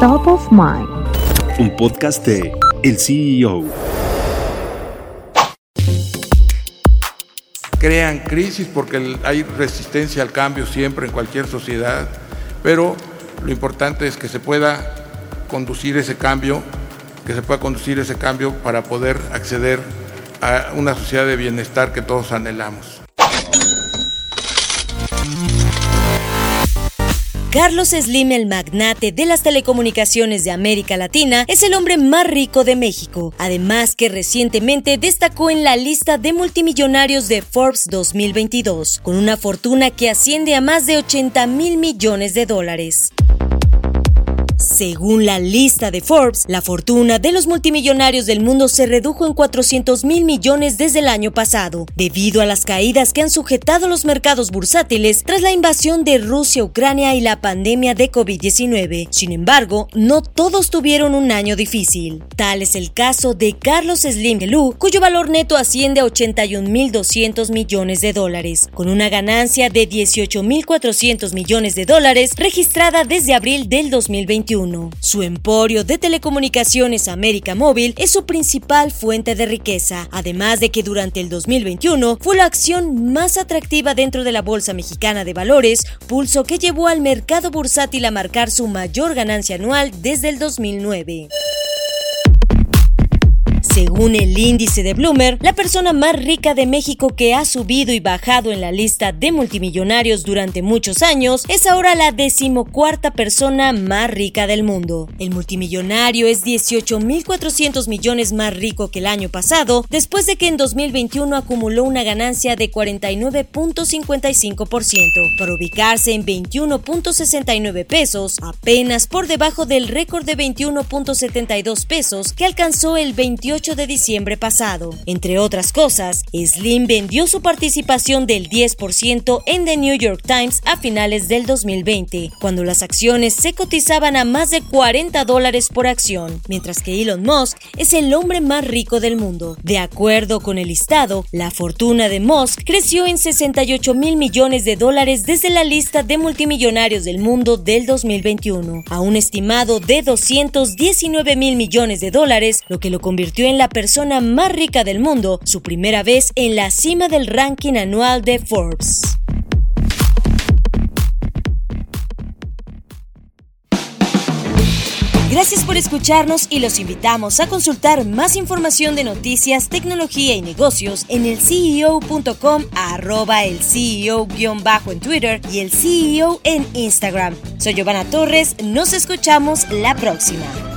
Top of Mind. Un podcast de El CEO. Crean crisis porque hay resistencia al cambio siempre en cualquier sociedad, pero lo importante es que se pueda conducir ese cambio, que se pueda conducir ese cambio para poder acceder a una sociedad de bienestar que todos anhelamos. Carlos Slim, el magnate de las telecomunicaciones de América Latina, es el hombre más rico de México, además que recientemente destacó en la lista de multimillonarios de Forbes 2022, con una fortuna que asciende a más de 80 mil millones de dólares. Según la lista de Forbes, la fortuna de los multimillonarios del mundo se redujo en 400 mil millones desde el año pasado, debido a las caídas que han sujetado los mercados bursátiles tras la invasión de Rusia, Ucrania y la pandemia de COVID-19. Sin embargo, no todos tuvieron un año difícil. Tal es el caso de Carlos Slim Gelú, cuyo valor neto asciende a 81.200 millones de dólares, con una ganancia de 18.400 millones de dólares registrada desde abril del 2021. Su emporio de telecomunicaciones América Móvil es su principal fuente de riqueza, además de que durante el 2021 fue la acción más atractiva dentro de la Bolsa Mexicana de Valores, pulso que llevó al mercado bursátil a marcar su mayor ganancia anual desde el 2009. Según el índice de Bloomer, la persona más rica de México que ha subido y bajado en la lista de multimillonarios durante muchos años es ahora la decimocuarta persona más rica del mundo. El multimillonario es 18.400 millones más rico que el año pasado, después de que en 2021 acumuló una ganancia de 49.55%, para ubicarse en 21.69 pesos, apenas por debajo del récord de 21.72 pesos que alcanzó el 28 de diciembre pasado. Entre otras cosas, Slim vendió su participación del 10% en The New York Times a finales del 2020, cuando las acciones se cotizaban a más de 40 dólares por acción, mientras que Elon Musk es el hombre más rico del mundo. De acuerdo con el listado, la fortuna de Musk creció en 68 mil millones de dólares desde la lista de multimillonarios del mundo del 2021, a un estimado de 219 mil millones de dólares, lo que lo convirtió la persona más rica del mundo, su primera vez en la cima del ranking anual de Forbes. Gracias por escucharnos y los invitamos a consultar más información de noticias, tecnología y negocios en el CEO.com, arroba el CEO-bajo en Twitter y el CEO en Instagram. Soy Giovanna Torres, nos escuchamos la próxima.